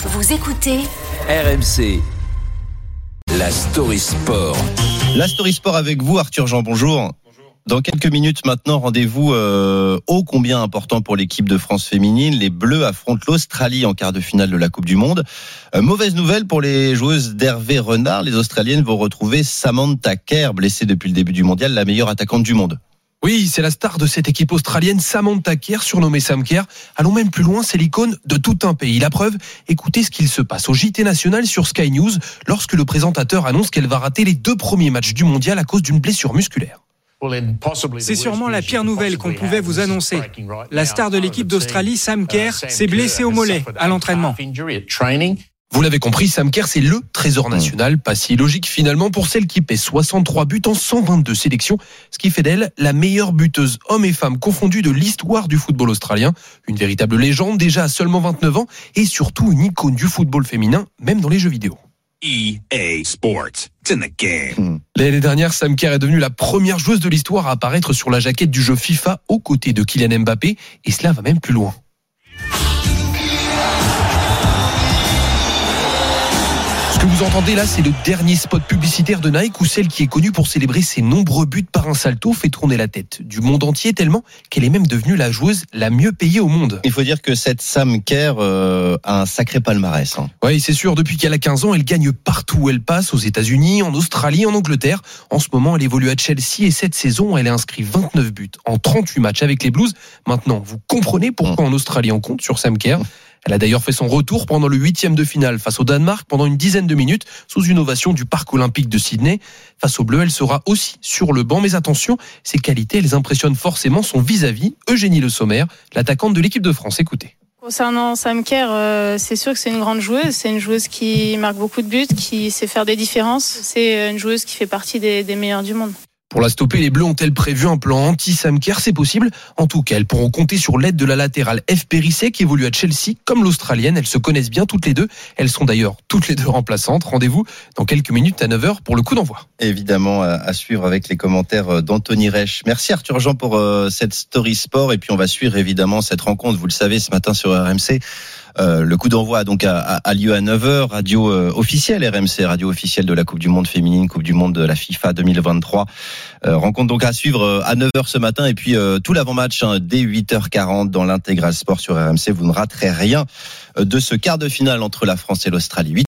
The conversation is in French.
Vous écoutez RMC. La story sport. La Story Sport avec vous, Arthur Jean, bonjour. Dans quelques minutes maintenant, rendez-vous euh, ô combien important pour l'équipe de France féminine. Les Bleus affrontent l'Australie en quart de finale de la Coupe du Monde. Euh, mauvaise nouvelle pour les joueuses d'Hervé Renard. Les Australiennes vont retrouver Samantha Kerr, blessée depuis le début du mondial, la meilleure attaquante du monde. Oui, c'est la star de cette équipe australienne, Samantha Kerr, surnommée Sam Kerr. Allons même plus loin, c'est l'icône de tout un pays. La preuve, écoutez ce qu'il se passe au JT National sur Sky News lorsque le présentateur annonce qu'elle va rater les deux premiers matchs du mondial à cause d'une blessure musculaire. C'est sûrement la pire nouvelle qu'on pouvait vous annoncer. La star de l'équipe d'Australie, Sam Kerr, s'est blessée au mollet à l'entraînement. Vous l'avez compris, Sam Kerr, c'est le trésor national. Pas si logique finalement pour celle qui paie 63 buts en 122 sélections, ce qui fait d'elle la meilleure buteuse homme et femme confondue de l'histoire du football australien. Une véritable légende déjà à seulement 29 ans et surtout une icône du football féminin, même dans les jeux vidéo. EA Sports. It's in the game. L'année dernière, Sam Kerr est devenue la première joueuse de l'histoire à apparaître sur la jaquette du jeu FIFA aux côtés de Kylian Mbappé et cela va même plus loin. Ce que vous entendez là, c'est le dernier spot publicitaire de Nike où celle qui est connue pour célébrer ses nombreux buts par un salto fait tourner la tête du monde entier tellement qu'elle est même devenue la joueuse la mieux payée au monde. Il faut dire que cette Sam Kerr euh, a un sacré palmarès. hein. Oui, c'est sûr, depuis qu'elle a 15 ans, elle gagne partout où elle passe, aux États-Unis, en Australie, en Angleterre. En ce moment, elle évolue à Chelsea et cette saison, elle a inscrit 29 buts en 38 matchs avec les Blues. Maintenant, vous comprenez pourquoi en Australie on compte sur Sam Kerr. Elle a d'ailleurs fait son retour pendant le huitième de finale face au Danemark pendant une dizaine de minutes sous une ovation du Parc olympique de Sydney. Face aux Bleus, elle sera aussi sur le banc. Mais attention, ses qualités, elles impressionnent forcément son vis-à-vis, Eugénie Le Sommer, l'attaquante de l'équipe de France. Écoutez. Concernant Sam Kerr, euh, c'est sûr que c'est une grande joueuse. C'est une joueuse qui marque beaucoup de buts, qui sait faire des différences. C'est une joueuse qui fait partie des, des meilleures du monde. Pour la stopper, les Bleus ont-elles prévu un plan anti-Sam Kerr C'est possible. En tout cas, elles pourront compter sur l'aide de la latérale F. Périssé qui évolue à Chelsea comme l'Australienne. Elles se connaissent bien toutes les deux. Elles sont d'ailleurs toutes les deux remplaçantes. Rendez-vous dans quelques minutes à 9h pour le coup d'envoi. Évidemment, à, à suivre avec les commentaires euh, d'Anthony Reich. Merci Arthur Jean pour euh, cette story sport. Et puis on va suivre évidemment cette rencontre. Vous le savez, ce matin sur RMC. Euh, le coup d'envoi donc a, a- lieu à 9h, radio euh, officielle RMC, radio officielle de la Coupe du Monde féminine, Coupe du Monde de la FIFA 2023. Euh, rencontre donc à suivre euh, à 9h ce matin et puis tout l'avant-match hein, dès 8h40 dans l'intégral sport sur RMC. Vous ne raterez rien de ce quart de finale entre la France et l'Australie.